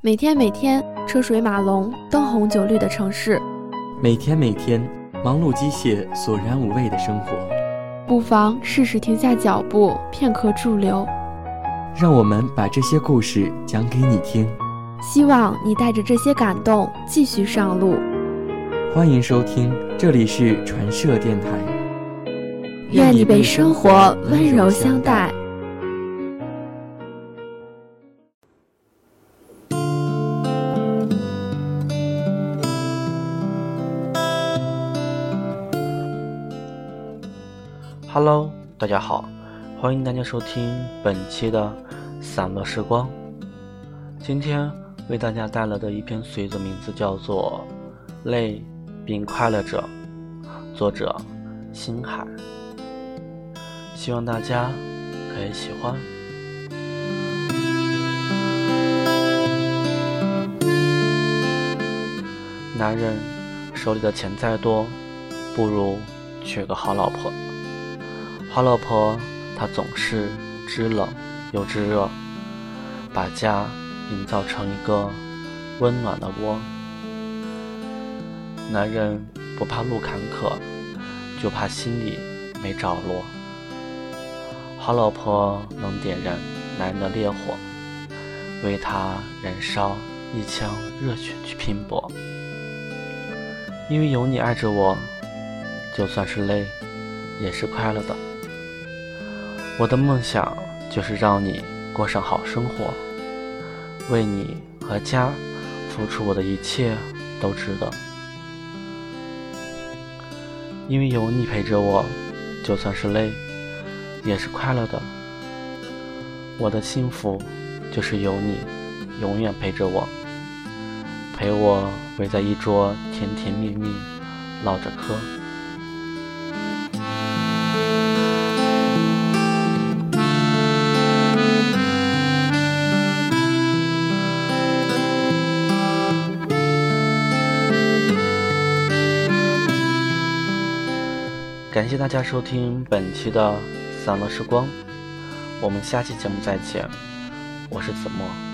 每天每天车水马龙、灯红酒绿的城市，每天每天忙碌机械、索然无味的生活，不妨试试停下脚步，片刻驻留。让我们把这些故事讲给你听，希望你带着这些感动继续上路。欢迎收听，这里是传社电台。愿你被生活温柔相待。Hello，大家好，欢迎大家收听本期的散落时光。今天为大家带来的一篇随子名字叫做《累并快乐着》，作者星海。希望大家可以喜欢。男人手里的钱再多，不如娶个好老婆。好老婆，她总是知冷又知热，把家营造成一个温暖的窝。男人不怕路坎坷，就怕心里没着落。好老婆能点燃男人的烈火，为他燃烧一腔热血去拼搏。因为有你爱着我，就算是累，也是快乐的。我的梦想就是让你过上好生活，为你和家付出我的一切都值得。因为有你陪着我，就算是累，也是快乐的。我的幸福就是有你永远陪着我，陪我围在一桌甜甜蜜蜜唠着嗑。感谢大家收听本期的散落时光，我们下期节目再见，我是子墨。